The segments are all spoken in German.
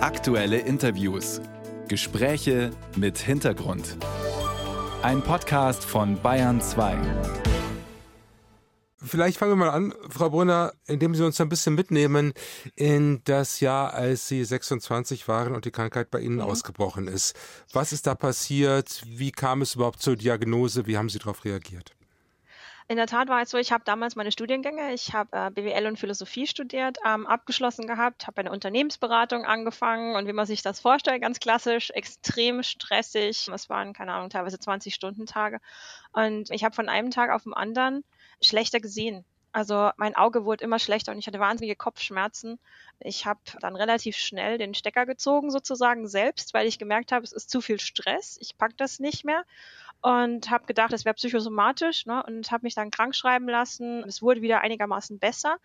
Aktuelle Interviews. Gespräche mit Hintergrund. Ein Podcast von Bayern 2. Vielleicht fangen wir mal an, Frau Brunner, indem Sie uns ein bisschen mitnehmen in das Jahr, als Sie 26 waren und die Krankheit bei Ihnen mhm. ausgebrochen ist. Was ist da passiert? Wie kam es überhaupt zur Diagnose? Wie haben Sie darauf reagiert? In der Tat war es so, ich habe damals meine Studiengänge, ich habe äh, BWL und Philosophie studiert, ähm, abgeschlossen gehabt, habe eine Unternehmensberatung angefangen und wie man sich das vorstellt, ganz klassisch, extrem stressig. Es waren, keine Ahnung, teilweise 20-Stunden-Tage. Und ich habe von einem Tag auf den anderen schlechter gesehen. Also mein Auge wurde immer schlechter und ich hatte wahnsinnige Kopfschmerzen. Ich habe dann relativ schnell den Stecker gezogen sozusagen selbst, weil ich gemerkt habe, es ist zu viel Stress. Ich pack das nicht mehr und habe gedacht, es wäre psychosomatisch ne, und habe mich dann krank schreiben lassen. Es wurde wieder einigermaßen besser.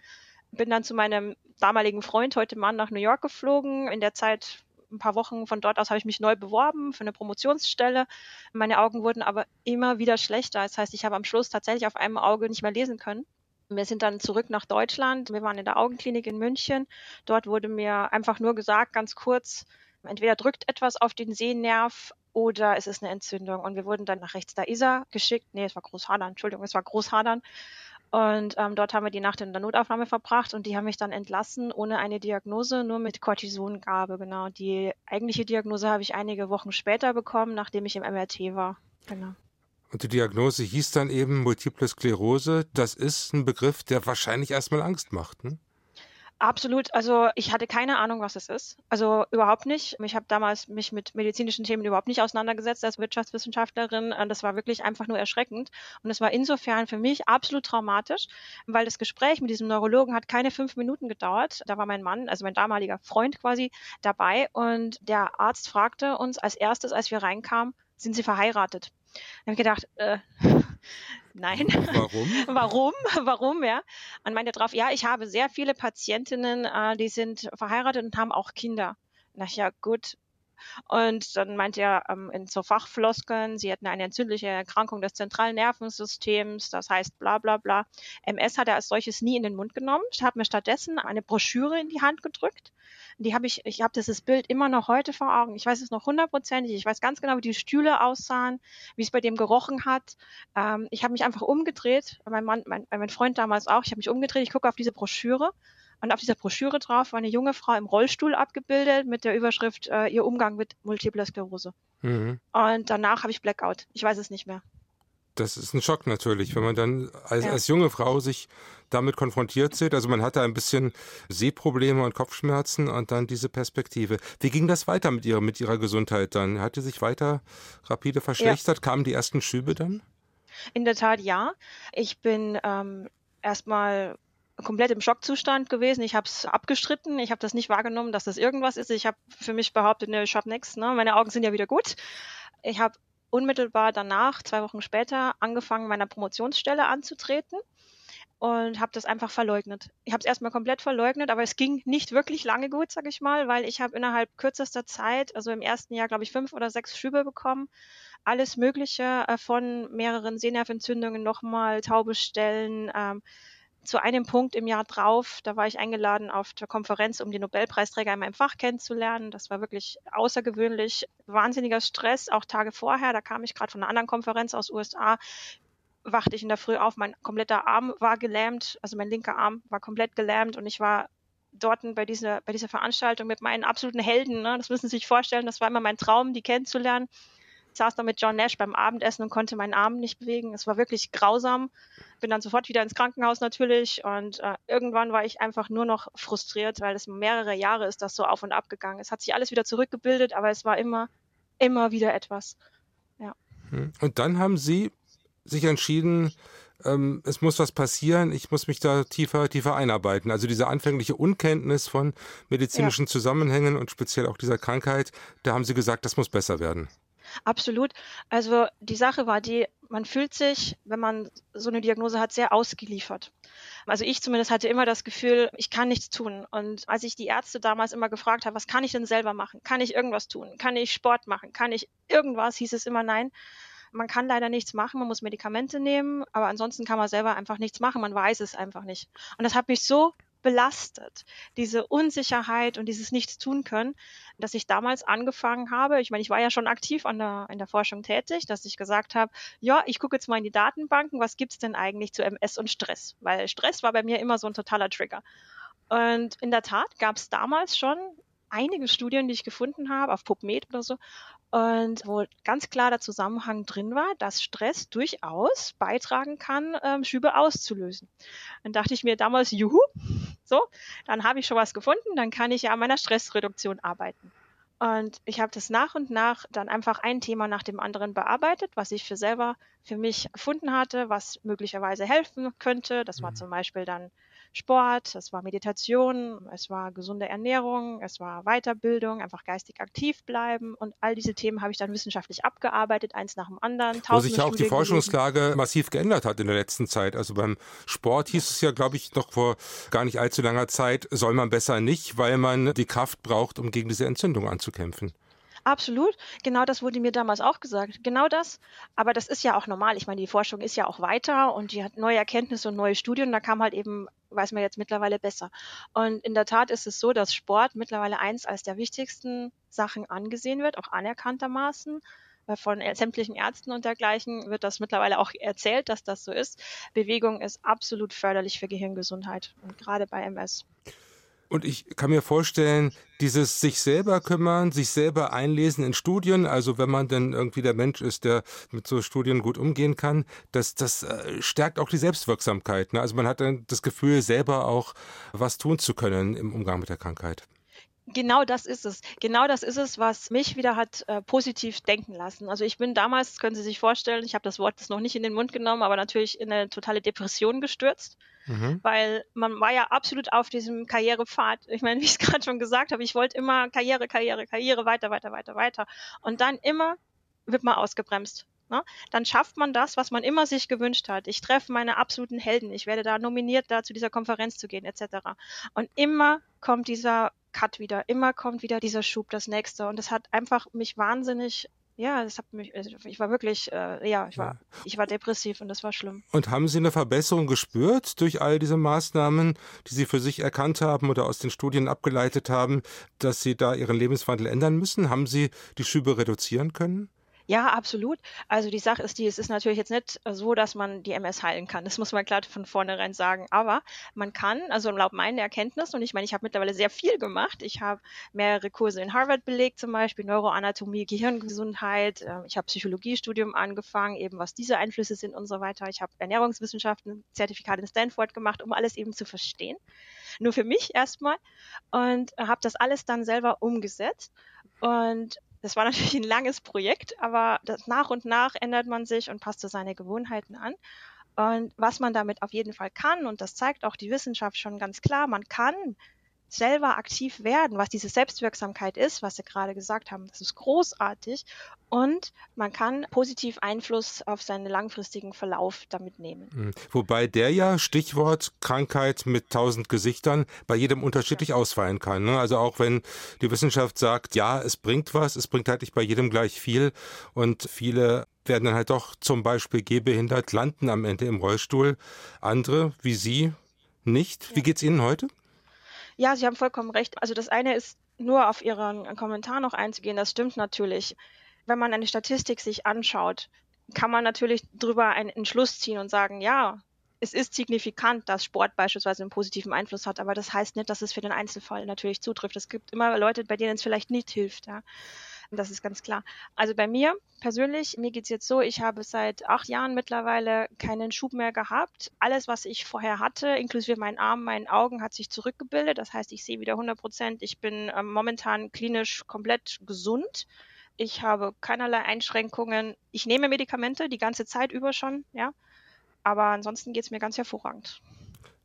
Bin dann zu meinem damaligen Freund, heute Mann, nach New York geflogen. In der Zeit ein paar Wochen von dort aus habe ich mich neu beworben für eine Promotionsstelle. Meine Augen wurden aber immer wieder schlechter. Das heißt, ich habe am Schluss tatsächlich auf einem Auge nicht mehr lesen können. Wir sind dann zurück nach Deutschland. Wir waren in der Augenklinik in München. Dort wurde mir einfach nur gesagt, ganz kurz, entweder drückt etwas auf den Sehnerv oder es ist eine Entzündung. Und wir wurden dann nach rechts da Isar geschickt. Nee, es war Großhadern, Entschuldigung, es war Großhadern. Und ähm, dort haben wir die Nacht in der Notaufnahme verbracht und die haben mich dann entlassen ohne eine Diagnose, nur mit Cortisongabe. Genau. Die eigentliche Diagnose habe ich einige Wochen später bekommen, nachdem ich im MRT war. Genau. Und die Diagnose hieß dann eben Multiple Sklerose. Das ist ein Begriff, der wahrscheinlich erstmal Angst macht. Ne? Absolut. Also ich hatte keine Ahnung, was es ist. Also überhaupt nicht. Ich habe damals mich mit medizinischen Themen überhaupt nicht auseinandergesetzt als Wirtschaftswissenschaftlerin. Das war wirklich einfach nur erschreckend. Und es war insofern für mich absolut traumatisch, weil das Gespräch mit diesem Neurologen hat keine fünf Minuten gedauert. Da war mein Mann, also mein damaliger Freund quasi, dabei. Und der Arzt fragte uns als erstes, als wir reinkamen, sind Sie verheiratet? Ich habe gedacht, äh, Nein. Warum? Warum? Warum, ja? Und meinte drauf, ja, ich habe sehr viele Patientinnen, äh, die sind verheiratet und haben auch Kinder. Na ja, gut, und dann meinte er ähm, in so Fachfloskeln, sie hätten eine entzündliche Erkrankung des zentralen Nervensystems, das heißt bla bla bla. MS hat er als solches nie in den Mund genommen. Ich habe mir stattdessen eine Broschüre in die Hand gedrückt. Die habe ich, ich habe dieses Bild immer noch heute vor Augen. Ich weiß es noch hundertprozentig. Ich weiß ganz genau, wie die Stühle aussahen, wie es bei dem gerochen hat. Ähm, ich habe mich einfach umgedreht, mein Mann, mein, mein Freund damals auch. Ich habe mich umgedreht. Ich gucke auf diese Broschüre und auf dieser Broschüre drauf war eine junge Frau im Rollstuhl abgebildet mit der Überschrift äh, Ihr Umgang mit Multipler Sklerose. Mhm. Und danach habe ich Blackout. Ich weiß es nicht mehr. Das ist ein Schock natürlich, wenn man dann als, ja. als junge Frau sich damit konfrontiert sieht. Also man hatte ein bisschen Sehprobleme und Kopfschmerzen und dann diese Perspektive. Wie ging das weiter mit ihrer, mit ihrer Gesundheit dann? Hat sie sich weiter rapide verschlechtert? Ja. Kamen die ersten Schübe dann? In der Tat ja. Ich bin ähm, erstmal komplett im Schockzustand gewesen. Ich habe es abgestritten. Ich habe das nicht wahrgenommen, dass das irgendwas ist. Ich habe für mich behauptet, ne, ich habe nichts. Ne? Meine Augen sind ja wieder gut. Ich habe unmittelbar danach, zwei Wochen später, angefangen, meiner Promotionsstelle anzutreten und habe das einfach verleugnet. Ich habe es erstmal komplett verleugnet, aber es ging nicht wirklich lange gut, sage ich mal, weil ich habe innerhalb kürzester Zeit, also im ersten Jahr, glaube ich, fünf oder sechs Schübe bekommen. Alles Mögliche äh, von mehreren Sehnerventzündungen nochmal, taube Stellen, ähm, zu einem Punkt im Jahr drauf, da war ich eingeladen auf der Konferenz, um die Nobelpreisträger in meinem Fach kennenzulernen. Das war wirklich außergewöhnlich, wahnsinniger Stress, auch Tage vorher. Da kam ich gerade von einer anderen Konferenz aus USA, wachte ich in der Früh auf, mein kompletter Arm war gelähmt, also mein linker Arm war komplett gelähmt und ich war dort bei dieser, bei dieser Veranstaltung mit meinen absoluten Helden. Ne? Das müssen Sie sich vorstellen, das war immer mein Traum, die kennenzulernen saß da mit John Nash beim Abendessen und konnte meinen Arm nicht bewegen. Es war wirklich grausam. Bin dann sofort wieder ins Krankenhaus natürlich und äh, irgendwann war ich einfach nur noch frustriert, weil es mehrere Jahre ist das so auf und ab gegangen. Es hat sich alles wieder zurückgebildet, aber es war immer, immer wieder etwas. Ja. Hm. Und dann haben Sie sich entschieden, ähm, es muss was passieren, ich muss mich da tiefer, tiefer einarbeiten. Also diese anfängliche Unkenntnis von medizinischen ja. Zusammenhängen und speziell auch dieser Krankheit, da haben Sie gesagt, das muss besser werden. Absolut. Also die Sache war die, man fühlt sich, wenn man so eine Diagnose hat, sehr ausgeliefert. Also ich zumindest hatte immer das Gefühl, ich kann nichts tun. Und als ich die Ärzte damals immer gefragt habe, was kann ich denn selber machen? Kann ich irgendwas tun? Kann ich Sport machen? Kann ich irgendwas? Hieß es immer nein. Man kann leider nichts machen, man muss Medikamente nehmen, aber ansonsten kann man selber einfach nichts machen, man weiß es einfach nicht. Und das hat mich so belastet, diese Unsicherheit und dieses Nichts tun können, dass ich damals angefangen habe, ich meine, ich war ja schon aktiv an der, in der Forschung tätig, dass ich gesagt habe, ja, ich gucke jetzt mal in die Datenbanken, was gibt's denn eigentlich zu MS und Stress? Weil Stress war bei mir immer so ein totaler Trigger. Und in der Tat gab es damals schon einige Studien, die ich gefunden habe, auf PubMed oder so, und wo ganz klar der Zusammenhang drin war, dass Stress durchaus beitragen kann, ähm, Schübe auszulösen. Dann dachte ich mir damals, juhu, so, dann habe ich schon was gefunden, dann kann ich ja an meiner Stressreduktion arbeiten. Und ich habe das nach und nach dann einfach ein Thema nach dem anderen bearbeitet, was ich für selber für mich gefunden hatte, was möglicherweise helfen könnte. Das war mhm. zum Beispiel dann Sport, es war Meditation, es war gesunde Ernährung, es war Weiterbildung, einfach geistig aktiv bleiben und all diese Themen habe ich dann wissenschaftlich abgearbeitet, eins nach dem anderen. Wo sich ja auch die Forschungslage gelesen. massiv geändert hat in der letzten Zeit. Also beim Sport hieß es ja, glaube ich, noch vor gar nicht allzu langer Zeit, soll man besser nicht, weil man die Kraft braucht, um gegen diese Entzündung anzukämpfen. Absolut. Genau das wurde mir damals auch gesagt. Genau das. Aber das ist ja auch normal. Ich meine, die Forschung ist ja auch weiter und die hat neue Erkenntnisse und neue Studien. Da kam halt eben, weiß man jetzt mittlerweile besser. Und in der Tat ist es so, dass Sport mittlerweile eins als der wichtigsten Sachen angesehen wird, auch anerkanntermaßen von sämtlichen Ärzten und dergleichen wird das mittlerweile auch erzählt, dass das so ist. Bewegung ist absolut förderlich für Gehirngesundheit und gerade bei MS. Und ich kann mir vorstellen, dieses sich selber kümmern, sich selber einlesen in Studien, also wenn man denn irgendwie der Mensch ist, der mit so Studien gut umgehen kann, das, das äh, stärkt auch die Selbstwirksamkeit. Ne? Also man hat dann das Gefühl, selber auch was tun zu können im Umgang mit der Krankheit. Genau das ist es. Genau das ist es, was mich wieder hat äh, positiv denken lassen. Also ich bin damals, können Sie sich vorstellen, ich habe das Wort jetzt noch nicht in den Mund genommen, aber natürlich in eine totale Depression gestürzt, mhm. weil man war ja absolut auf diesem Karrierepfad. Ich meine, wie ich es gerade schon gesagt habe, ich wollte immer Karriere, Karriere, Karriere, weiter, weiter, weiter, weiter. Und dann immer wird man ausgebremst. Ne? Dann schafft man das, was man immer sich gewünscht hat. Ich treffe meine absoluten Helden. Ich werde da nominiert, da zu dieser Konferenz zu gehen, etc. Und immer kommt dieser Cut wieder. Immer kommt wieder dieser Schub, das nächste. Und das hat einfach mich wahnsinnig ja, das hat mich, also ich war wirklich, äh, ja, ich war, ich war depressiv und das war schlimm. Und haben Sie eine Verbesserung gespürt durch all diese Maßnahmen, die Sie für sich erkannt haben oder aus den Studien abgeleitet haben, dass Sie da Ihren Lebenswandel ändern müssen? Haben Sie die Schübe reduzieren können? Ja, absolut. Also die Sache ist die, es ist natürlich jetzt nicht so, dass man die MS heilen kann. Das muss man klar von vornherein sagen. Aber man kann, also laut meinen Erkenntnissen, und ich meine, ich habe mittlerweile sehr viel gemacht. Ich habe mehrere Kurse in Harvard belegt, zum Beispiel Neuroanatomie, Gehirngesundheit. Ähm, ich habe Psychologiestudium angefangen, eben was diese Einflüsse sind und so weiter. Ich habe Ernährungswissenschaften, Zertifikat in Stanford gemacht, um alles eben zu verstehen. Nur für mich erstmal. Und habe das alles dann selber umgesetzt. Und das war natürlich ein langes Projekt, aber das, nach und nach ändert man sich und passt seine Gewohnheiten an. Und was man damit auf jeden Fall kann, und das zeigt auch die Wissenschaft schon ganz klar, man kann selber aktiv werden, was diese Selbstwirksamkeit ist, was Sie gerade gesagt haben. Das ist großartig und man kann positiv Einfluss auf seinen langfristigen Verlauf damit nehmen. Hm. Wobei der ja, Stichwort Krankheit mit tausend Gesichtern, bei jedem unterschiedlich ausfallen kann. Ne? Also auch wenn die Wissenschaft sagt, ja, es bringt was, es bringt halt nicht bei jedem gleich viel und viele werden dann halt doch zum Beispiel gehbehindert, landen am Ende im Rollstuhl. Andere, wie Sie, nicht. Ja. Wie geht's Ihnen heute? Ja, Sie haben vollkommen recht. Also das eine ist nur auf Ihren Kommentar noch einzugehen, das stimmt natürlich. Wenn man eine Statistik sich anschaut, kann man natürlich darüber einen Entschluss ziehen und sagen, ja, es ist signifikant, dass Sport beispielsweise einen positiven Einfluss hat, aber das heißt nicht, dass es für den Einzelfall natürlich zutrifft. Es gibt immer Leute, bei denen es vielleicht nicht hilft. Ja. Das ist ganz klar. Also bei mir persönlich, mir geht's jetzt so, ich habe seit acht Jahren mittlerweile keinen Schub mehr gehabt. Alles, was ich vorher hatte, inklusive meinen Armen, meinen Augen, hat sich zurückgebildet. Das heißt, ich sehe wieder 100 Prozent. Ich bin ähm, momentan klinisch komplett gesund. Ich habe keinerlei Einschränkungen. Ich nehme Medikamente die ganze Zeit über schon, ja. Aber ansonsten geht's mir ganz hervorragend.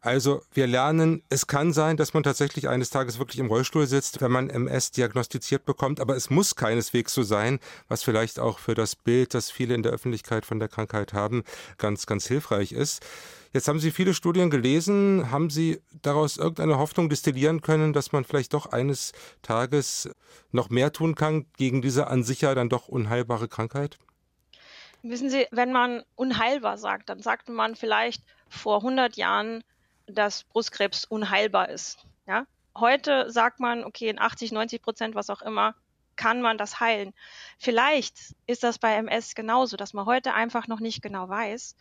Also wir lernen, es kann sein, dass man tatsächlich eines Tages wirklich im Rollstuhl sitzt, wenn man MS diagnostiziert bekommt, aber es muss keineswegs so sein, was vielleicht auch für das Bild, das viele in der Öffentlichkeit von der Krankheit haben, ganz, ganz hilfreich ist. Jetzt haben Sie viele Studien gelesen. Haben Sie daraus irgendeine Hoffnung destillieren können, dass man vielleicht doch eines Tages noch mehr tun kann gegen diese an sich ja dann doch unheilbare Krankheit? Wissen Sie, wenn man unheilbar sagt, dann sagte man vielleicht vor 100 Jahren, dass Brustkrebs unheilbar ist. Ja? Heute sagt man, okay, in 80, 90 Prozent, was auch immer, kann man das heilen. Vielleicht ist das bei MS genauso, dass man heute einfach noch nicht genau weiß,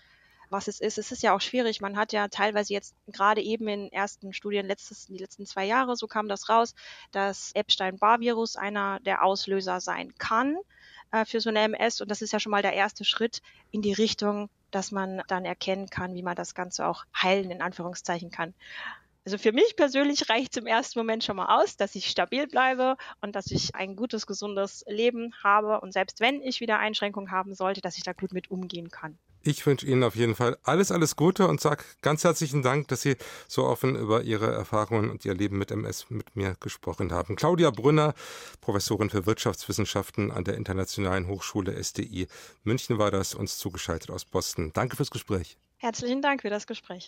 was es ist. Es ist ja auch schwierig. Man hat ja teilweise jetzt gerade eben in ersten Studien letztes, die letzten zwei Jahre, so kam das raus, dass Epstein-Barr-Virus einer der Auslöser sein kann äh, für so eine MS. Und das ist ja schon mal der erste Schritt in die Richtung, dass man dann erkennen kann, wie man das Ganze auch heilen, in Anführungszeichen kann. Also für mich persönlich reicht es im ersten Moment schon mal aus, dass ich stabil bleibe und dass ich ein gutes, gesundes Leben habe und selbst wenn ich wieder Einschränkungen haben sollte, dass ich da gut mit umgehen kann. Ich wünsche Ihnen auf jeden Fall alles, alles Gute und sage ganz herzlichen Dank, dass Sie so offen über Ihre Erfahrungen und Ihr Leben mit MS mit mir gesprochen haben. Claudia Brünner, Professorin für Wirtschaftswissenschaften an der Internationalen Hochschule SDI München war das, uns zugeschaltet aus Boston. Danke fürs Gespräch. Herzlichen Dank für das Gespräch.